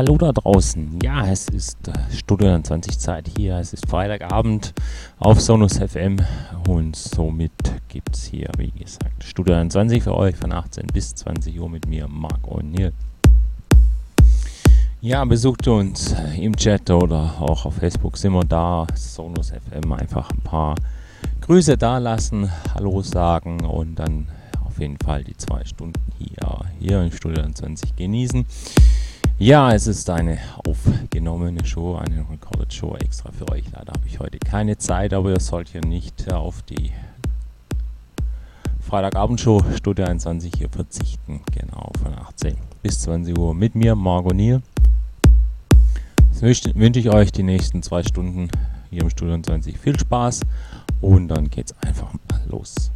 Hallo da draußen. Ja, es ist äh, Studio 20 Zeit hier. Es ist Freitagabend auf Sonus FM und somit gibt es hier, wie gesagt, Studio 20 für euch von 18 bis 20 Uhr mit mir, Marc O'Neill. Ja, besucht uns im Chat oder auch auf Facebook sind wir da. Sonus FM einfach ein paar Grüße da lassen, Hallo sagen und dann auf jeden Fall die zwei Stunden hier, hier im Studio 20 genießen. Ja, es ist eine aufgenommene Show, eine Recorded Show extra für euch. Leider habe ich heute keine Zeit, aber ihr sollt hier nicht auf die Freitagabendshow Studio 21 hier verzichten. Genau, von 18 bis 20 Uhr mit mir, Margot Nier. Jetzt wünsche ich euch die nächsten zwei Stunden hier im Studio 20 viel Spaß und dann geht's einfach mal los.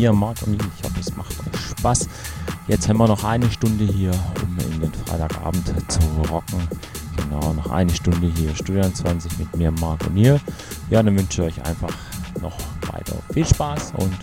mir, Marc und ich hoffe, es macht euch Spaß. Jetzt haben wir noch eine Stunde hier, um in den Freitagabend zu rocken. Genau, noch eine Stunde hier, Studio 20 mit mir, Marc und ihr. Ja, dann wünsche ich euch einfach noch weiter viel Spaß und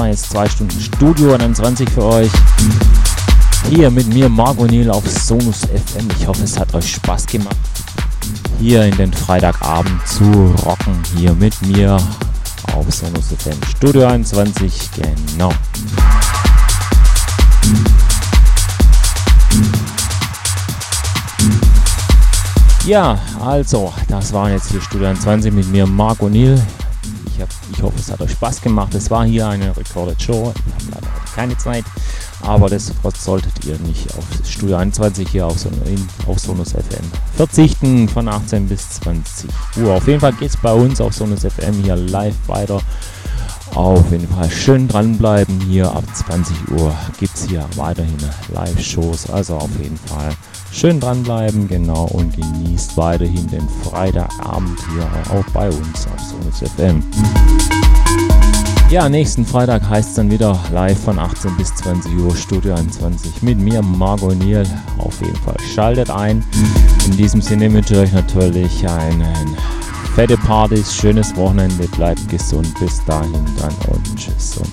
Ja, das war jetzt zwei Stunden Studio 21 für euch. Hier mit mir Marco Neil auf Sonus FM. Ich hoffe, es hat euch Spaß gemacht, hier in den Freitagabend zu rocken. Hier mit mir auf Sonus FM Studio 21. Genau. Ja, also, das waren jetzt hier Studio 20 mit mir, Marc O'Neill. Ich, hoffe, es hat euch Spaß gemacht. Es war hier eine Recorded Show. Wir haben leider keine Zeit, aber das solltet ihr nicht auf Studio 21 hier auf, Son auf Sonus FM verzichten von 18 bis 20 Uhr. Auf jeden Fall geht es bei uns auf Sonus FM hier live weiter. Auf jeden Fall schön dranbleiben. Hier ab 20 Uhr gibt es hier weiterhin Live-Shows. Also auf jeden Fall Schön dranbleiben, genau, und genießt weiterhin den Freitagabend hier auch bei uns auf Sonus FM. Ja, nächsten Freitag heißt es dann wieder live von 18 bis 20 Uhr Studio 21 mit mir, Margot Niel. Auf jeden Fall schaltet ein. In diesem Sinne wünsche ich euch natürlich einen fette Partys, schönes Wochenende, bleibt gesund. Bis dahin dann und tschüss und